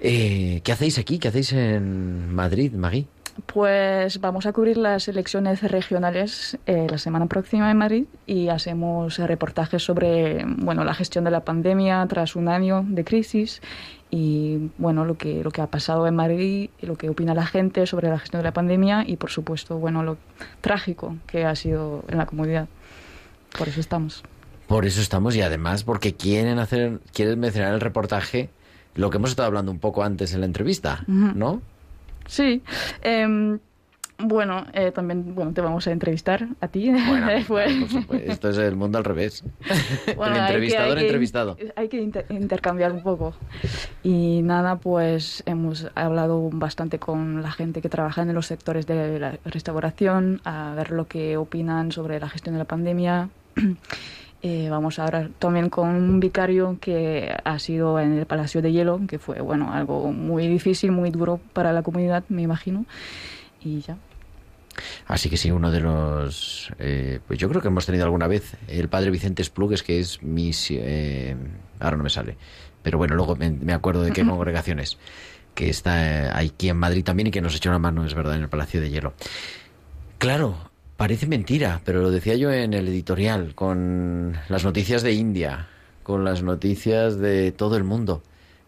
Eh, ¿Qué hacéis aquí? ¿Qué hacéis en Madrid, Magui? Pues vamos a cubrir las elecciones regionales eh, la semana próxima en Madrid y hacemos reportajes sobre bueno, la gestión de la pandemia tras un año de crisis y bueno, lo que, lo que ha pasado en Madrid, lo que opina la gente sobre la gestión de la pandemia y por supuesto bueno, lo trágico que ha sido en la comunidad. Por eso estamos. Por eso estamos y además porque quieren hacer quieren mencionar el reportaje lo que hemos estado hablando un poco antes en la entrevista, ¿no? Sí. Em, bueno, eh, también bueno, te vamos a entrevistar a ti. Esto es el mundo al revés. el entrevistador entrevistado. Hay que intercambiar un poco. Y nada, pues hemos hablado bastante con la gente que trabaja en los sectores de la restauración, a ver lo que opinan sobre la gestión de la pandemia. Eh, vamos ahora también con un vicario que ha sido en el Palacio de Hielo, que fue bueno algo muy difícil, muy duro para la comunidad, me imagino. Y ya. Así que sí, uno de los... Eh, pues yo creo que hemos tenido alguna vez el padre Vicente Esplugues, que es mi... Eh, ahora no me sale. Pero bueno, luego me, acuerdo de qué congregaciones. Que está aquí en Madrid también y que nos echó una mano, es verdad, en el Palacio de Hielo. Claro, Parece mentira, pero lo decía yo en el editorial, con las noticias de India, con las noticias de todo el mundo.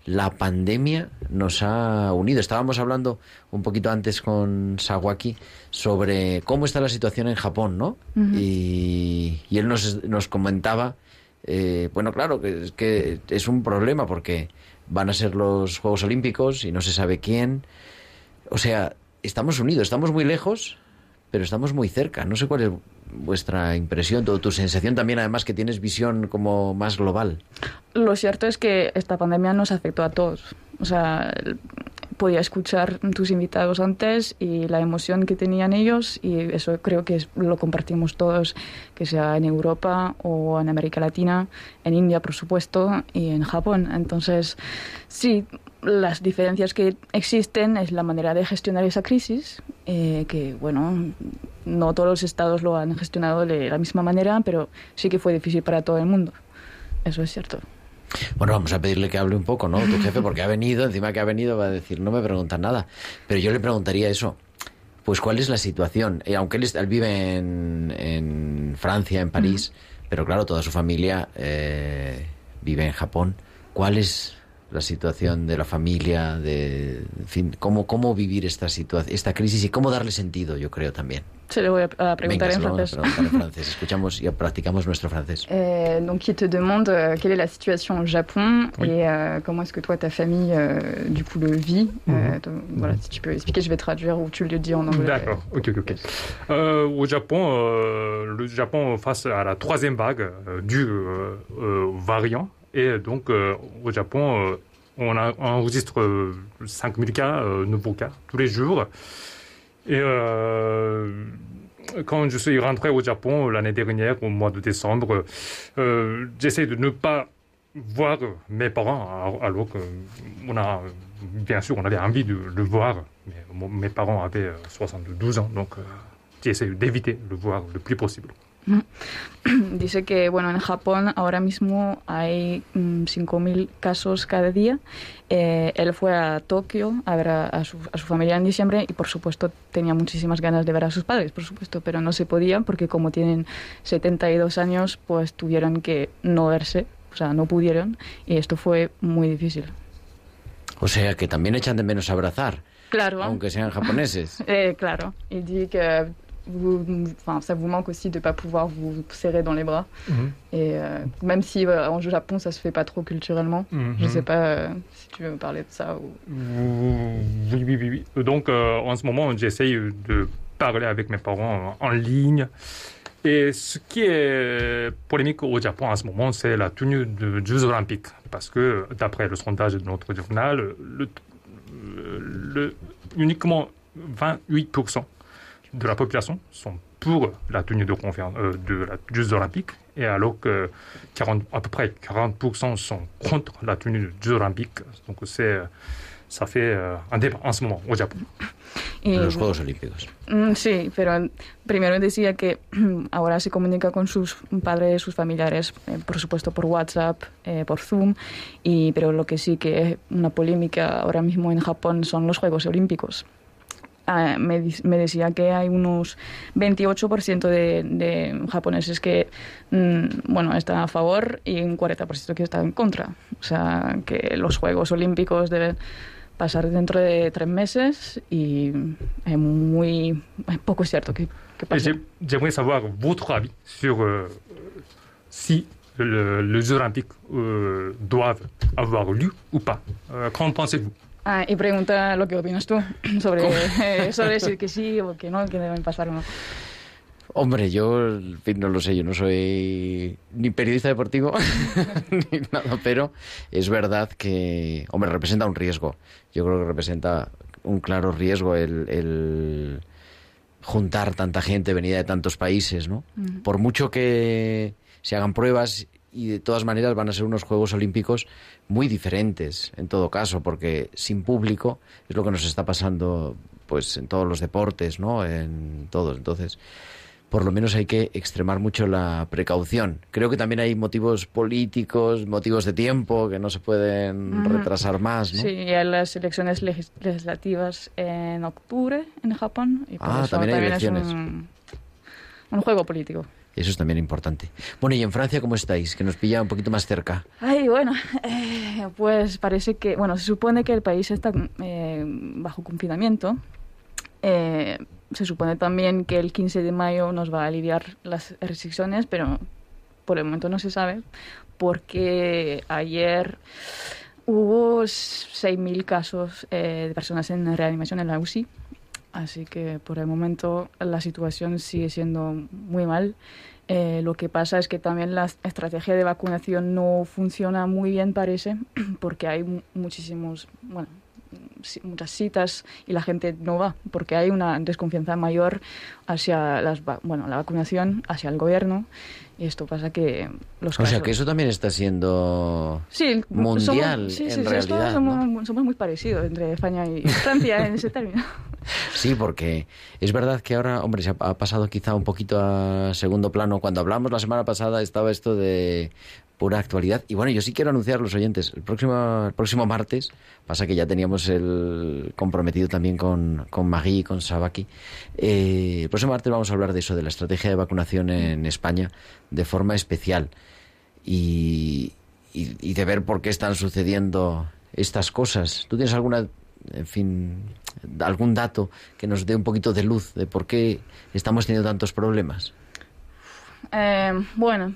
La pandemia nos ha unido. Estábamos hablando un poquito antes con Sawaki sobre cómo está la situación en Japón, ¿no? y, él nos, nos comentaba, eh, bueno, claro, que, que es un problema porque van a ser los Juegos Olímpicos y no se sabe quién. O sea, estamos unidos, estamos muy lejos, pero estamos muy cerca. No sé cuál es vuestra impresión, tu, tu sensación también, además que tienes visión como más global. Lo cierto es que esta pandemia nos afectó a todos. O sea, podía escuchar tus invitados antes y la emoción que tenían ellos y eso creo que lo compartimos todos, que sea en Europa o en América Latina, en India por supuesto y en Japón. Entonces, sí, las diferencias que existen es la manera de gestionar esa crisis, eh, que bueno, no todos los estados lo han gestionado de la misma manera, pero sí que fue difícil para todo el mundo. Eso es cierto. Bueno, vamos a pedirle que hable un poco, ¿no? Tu jefe, porque ha venido, encima que ha venido, va a decir, no me preguntan nada. Pero yo le preguntaría eso. Pues, ¿cuál es la situación? Eh, aunque él, vive en, Francia, en París, pero claro, toda su familia eh, vive en Japón. ¿Cuál es la situación de la familia, de fin, cómo, cómo vivir esta situación, esta crisis y cómo darle sentido, yo creo también. Se le voy a, preguntar en francés. en francés. Escuchamos y practicamos nuestro francés. Eh, donc, il te demande euh, quelle est la situation au Japon et euh, comment est-ce que toi, ta famille, euh, du coup, le vit. Euh, voilà, si tu peux expliquer, je vais traduire ou tu le dis en anglais. D'accord, ok, ok. Euh, au Japon, euh, le Japon face à la troisième vague du variant et donc, euh, au Japon, euh, on, enregistre 5000 euh, cas, nouveaux cas, tous les jours. Et quand je suis rentré au Japon l'année dernière, au mois de décembre, j'essaie de ne pas voir mes parents, alors que on a, bien sûr, on avait envie de le voir, mais mes parents avaient 72 ans, donc j'essaie d'éviter de le voir le plus possible. Dice que bueno en Japón ahora mismo hay 5.000 mm, casos cada día. Eh, él fue a Tokio a ver a, su, familia en diciembre y por supuesto tenía muchísimas ganas de ver a sus padres, por supuesto, pero no se podía porque como tienen 72 años, pues tuvieron que no verse, o sea, no pudieron y esto fue muy difícil. O sea, que también echan de menos abrazar. Claro. Aunque sean japoneses. eh, claro. Y dice que enfin, ça vous manque aussi de ne pas pouvoir vous serrer dans les bras. Mhm. Et euh, même si euh, en Japon, ça se fait pas trop culturellement. Je ne mhm. sais pas euh, si tu veux me parler de ça. Ou... Oui, oui, oui, oui. Donc, en ce moment, j'essaye de parler avec mes parents en ligne. Et ce qui est polémique au Japon en ce moment, c'est la tenue de Jeux olympiques. Parce que, d'après le sondage de notre journal, le, le, uniquement 28% de la population sont pour la tenue de, euh, de la Jeux olympiques, et alors que 40, à peu près 40% sont contre la tenue de Jeux olympiques. Donc c'est, ça fait euh, un débat en ce moment au Japon. Y, los Juegos Olímpicos. Mm, sí, pero primero decía que ahora se comunica con sus padres, sus familiares, eh, por supuesto por WhatsApp, eh, por Zoom, y, pero lo que sí que es una polémica ahora mismo en Japón son los Juegos Olímpicos. Ah, me, decía que hay unos 28% de, de, japoneses que, mm, bueno, están a favor y un 40% que están en contra. O sea, que los Juegos Olímpicos deben pasar dentro de tres meses y es muy poco cierto que, que pase. J'aimerais savoir votre avis sur euh, si le, les Jeux Olympiques euh, doivent avoir lieu ou pas. Euh, Qu'en pensez-vous Ah, y pregunta lo que opinas tú sobre, eh, sobre si que sí o que no, que deben pasar o no. Hombre, yo no lo sé, yo no soy ni periodista deportivo ni nada, pero es verdad que, hombre, representa un riesgo. Yo creo que representa un claro riesgo el, juntar tanta gente venida de tantos países, ¿no? Por mucho que se hagan pruebas y de todas maneras van a ser unos Juegos Olímpicos muy diferentes en todo caso, porque sin público es lo que nos está pasando pues en todos los deportes, ¿no? En todos. Entonces, por lo menos hay que extremar mucho la precaución. Creo que también hay motivos políticos, motivos de tiempo que no se pueden retrasar más, ¿no? Sí, hay las elecciones legislativas en octubre en Japón y por ah, eso también, hay elecciones. Es un, un juego político. Eso es también importante. Bueno, ¿y en Francia cómo estáis? Que nos pilla un poquito más cerca. Ay, bueno, eh, pues parece que, bueno, se supone que el país está eh, bajo confinamiento. Eh, se supone también que el 15 de mayo nos va a aliviar las restricciones, pero por el momento no se sabe, porque ayer hubo 6.000 casos de personas en reanimación en la UCI. Así que por el momento la situación sigue siendo muy mal. Eh, lo que pasa es que también la estrategia de vacunación no funciona muy bien, parece, porque hay muchísimos, bueno, muchas citas y la gente no va porque hay una desconfianza mayor hacia las, bueno, la vacunación, hacia el gobierno. Y esto pasa que los O sea, que eso también está siendo sí, mundial sí, en realidad. Somos, somos, muy parecidos entre España y Francia en ese término. Sí, porque es verdad que ahora, hombre, se ha pasado quizá un poquito a segundo plano. Cuando hablamos la semana pasada estaba esto de pura actualidad. Y bueno, yo sí quiero anunciar a los oyentes, el próximo, el próximo martes, pasa que ya teníamos el comprometido también con, con Magui y con Sabaki, eh, el próximo martes vamos a hablar de eso, de la estrategia de vacunación en España de forma especial y, y, de ver por qué están sucediendo estas cosas. ¿Tú tienes alguna, en fin, algún dato que nos dé un poquito de luz de por qué estamos teniendo tantos problemas? Eh, bueno,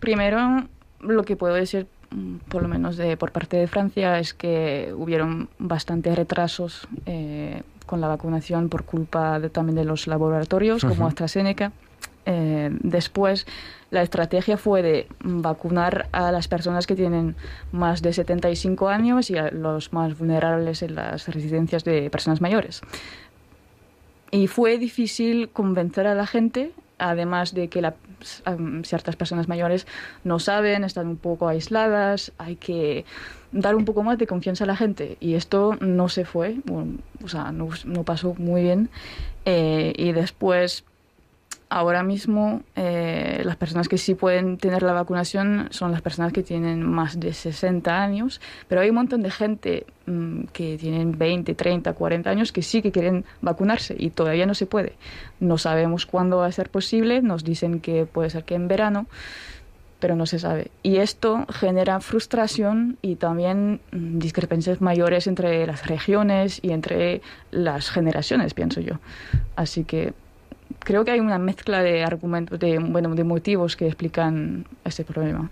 primero lo que puedo decir, mm, por lo menos de, por parte de Francia, es que hubieron bastantes retrasos eh, con la vacunación por culpa también de los laboratorios como AstraZeneca. Eh, después, la estrategia fue de vacunar a las personas que tienen más de 75 años y a los más vulnerables en las residencias de personas mayores. Y fue difícil convencer a la gente además de que la, ciertas personas mayores no saben, están un poco aisladas, hay que dar un poco más de confianza a la gente. Y esto no se fue, o sea, no, pasó muy bien. Eh, y después ahora mismo eh, las personas que sí pueden tener la vacunación son las personas que tienen más de 60 años, pero hay un montón de gente mm, que tienen 20, 30, 40 años que sí que quieren vacunarse y todavía no se puede. No sabemos cuándo va a ser posible, nos dicen que puede ser que en verano pero no se sabe. Y esto genera frustración y también mm, discrepancias mayores entre las regiones y entre las generaciones, pienso yo. Así que creo que hay una mezcla de argumentos, de, bueno, de motivos que explican este problema.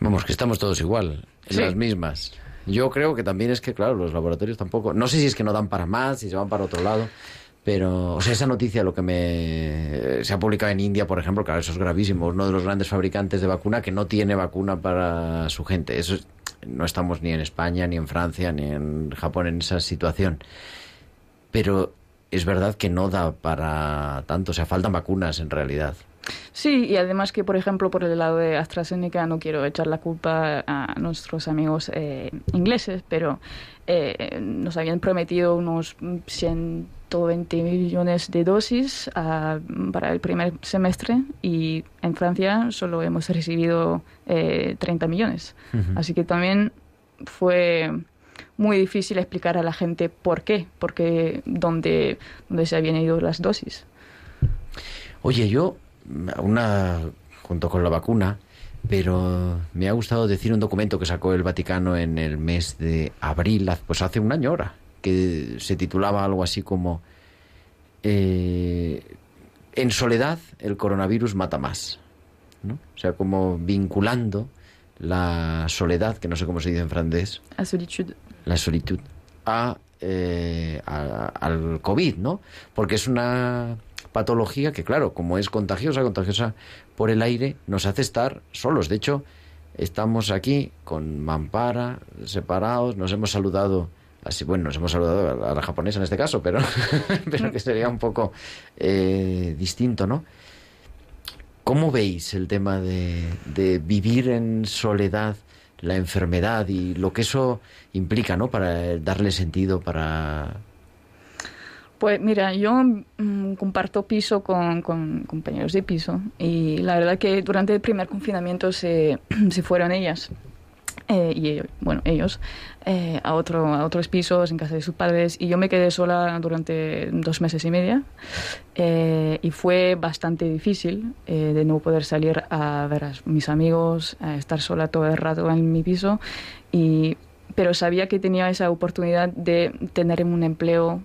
Vamos, que estamos todos igual, en las mismas. Yo creo que también es que, claro, los laboratorios tampoco. No sé si es que no dan para más, si se van para otro lado, pero, o sea, esa noticia, lo que me. Se ha publicado en India, por ejemplo, claro, eso es gravísimo. Uno de los grandes fabricantes de vacuna que no tiene vacuna para su gente. Eso no estamos ni en España, ni en Francia, ni en Japón en esa situación. Pero es verdad que no da para tanto, o sea, faltan vacunas en realidad. Sí, y además que, por ejemplo, por el lado de AstraZeneca, no quiero echar la culpa a nuestros amigos eh, ingleses, pero eh, nos habían prometido unos 120 millones de dosis ah, para el primer semestre y en Francia solo hemos recibido 30 eh, millones. Así que también fue muy difícil explicar a la gente por qué, porque dónde, dónde se habían ido las dosis. Oye, yo, una, junto con la vacuna, pero me ha gustado decir un documento que sacó el Vaticano en el mes de abril, pues hace un año ahora, que se titulaba algo así como eh, En soledad el coronavirus mata más. ¿no? O sea, como vinculando la soledad, que no sé cómo se dice en francés. La solitud la solitud eh, a, al COVID, ¿no? Porque es una patología que, claro, como es contagiosa, contagiosa por el aire, nos hace estar solos. De hecho, estamos aquí con Mampara, separados, nos hemos saludado así, bueno, nos hemos saludado a la japonesa en este caso, pero, pero que sería un poco eh, distinto, ¿no? ¿Cómo veis el tema de, de vivir en soledad la enfermedad y lo que eso implica, ¿no? Para darle sentido, para... Pues mira, yo mm, comparto piso con, compañeros de piso y la verdad que durante el primer confinamiento se, se fueron ellas eh, y bueno, ellos eh, a, otro, a otros pisos en casa de sus padres. Y yo me quedé sola durante dos meses y media. Eh, y fue bastante difícil de no poder salir a ver a mis amigos, a estar sola todo el rato en mi piso. Y, pero sabía que tenía esa oportunidad de tener un empleo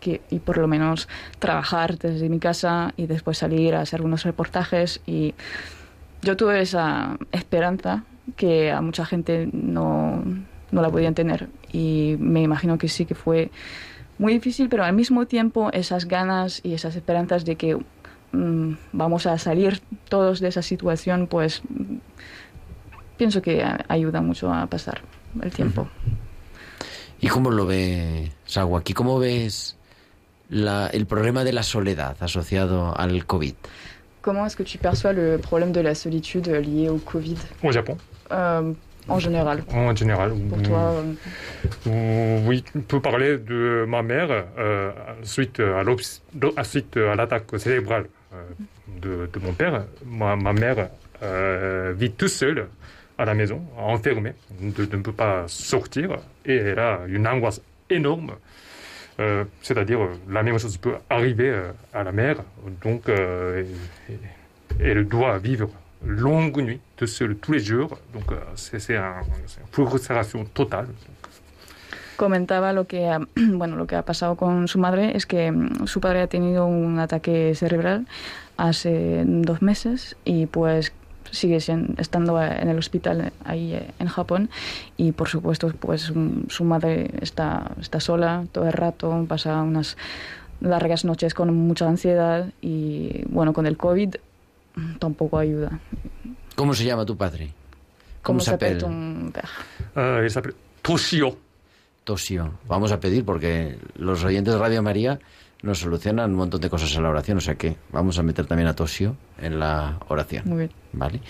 que, y por lo menos trabajar desde mi casa y después salir a hacer unos reportajes. Y yo tuve esa esperanza que a mucha gente no, no la podían tener. Y me imagino que sí que fue muy difícil, pero al mismo tiempo esas ganas y esas esperanzas de que mm, vamos a salir todos de esa situación, pues pienso que ayuda mucho a pasar el tiempo. ¿Y cómo lo ve Sawaki? ¿Cómo ves la, el problema de la soledad asociado al COVID Comment est-ce que tu perçois le problème de la solitude lié au Covid Au Japon euh, En général. En général. Pour toi euh... Oui, on peut parler de ma mère euh, suite à l'attaque cérébrale de, de, mon père. Ma, ma mère vit tout seule à la maison, enfermée, ne, ne peut pas sortir et elle a une angoisse énorme. C'est-à-dire la même chose peut arriver à la mère, donc elle doit vivre longue nuit, tout seul, tous les jours, donc c'est un, une frustración total. Comentaba lo que, ha, bueno, lo que ha pasado con su madre es que mm, su padre ha tenido un ataque cerebral hace dos meses y pues sigue estando en el hospital ahí eh, en Japón y por supuesto pues su madre está, está sola todo el rato, pasa unas largas noches con mucha ansiedad y bueno, con el COVID tampoco ayuda. ¿Cómo se llama tu padre? ¿Cómo, se s'appelle uh, Toshio. Toshio. Vamos a pedir porque los oyentes de Radio María nos solucionan un montón de cosas en la oración, o sea que vamos a meter también a Toshio en la oración. Muy bien. Vale.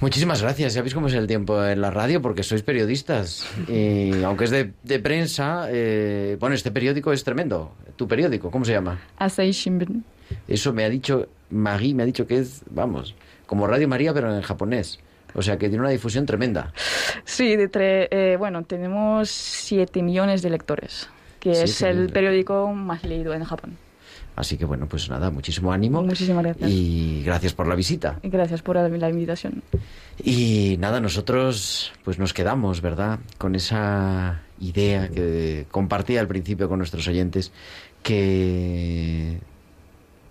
Muchísimas gracias. Ya veis cómo es el tiempo en la radio, porque sois periodistas. Y aunque es de, de prensa, eh, bueno, este periódico es tremendo. ¿Tu periódico cómo se llama? Asahi Shimbun. Eso me ha dicho, Magui me ha dicho que es, vamos, como Radio María, pero en japonés. O sea que tiene una difusión tremenda. Sí, de tre eh, bueno, tenemos 7 millones de lectores que es el periódico más leído en Japón. Así que bueno, pues nada, muchísimo ánimo. Muchísimas gracias. Y gracias por la visita. Y gracias por la invitación. Y nada, nosotros pues nos quedamos, ¿verdad? Con esa idea que compartí al principio con nuestros oyentes, que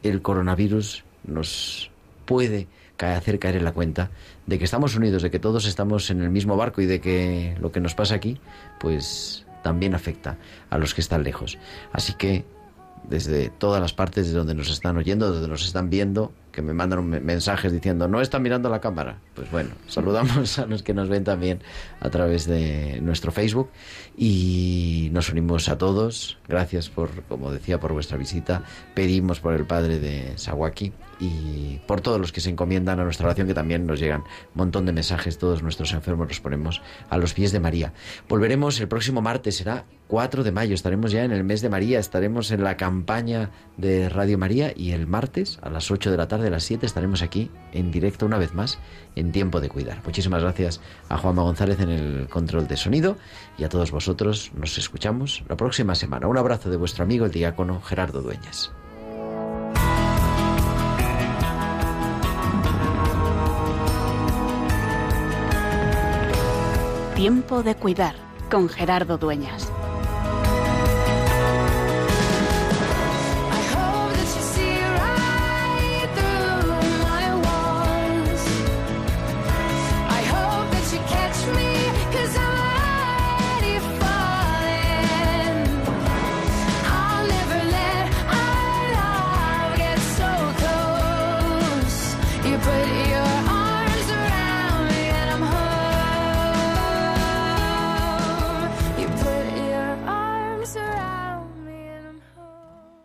el coronavirus nos puede hacer caer en la cuenta de que estamos unidos, de que todos estamos en el mismo barco y de que lo que nos pasa aquí, pues también afecta a los que están lejos. Así que desde todas las partes de donde nos están oyendo, donde nos están viendo, que me mandan mensajes diciendo no están mirando la cámara. Pues bueno, saludamos a los que nos ven también a través de nuestro Facebook y nos unimos a todos. Gracias por, como decía, por vuestra visita. Pedimos por el padre de Sawaki y por todos los que se encomiendan a nuestra oración, que también nos llegan un montón de mensajes. Todos nuestros enfermos los ponemos a los pies de María. Volveremos el próximo martes, será 4 de mayo. Estaremos ya en el mes de María, estaremos en la campaña de Radio María y el martes a las 8 de la tarde, a las 7, estaremos aquí en directo una vez más en Tiempo de Cuidar. Muchísimas gracias a Juanma González en el control de sonido y a todos vosotros. Nos escuchamos la próxima semana. Un abrazo de vuestro amigo el diácono Gerardo Dueñas. Tiempo de Cuidar con Gerardo Dueñas.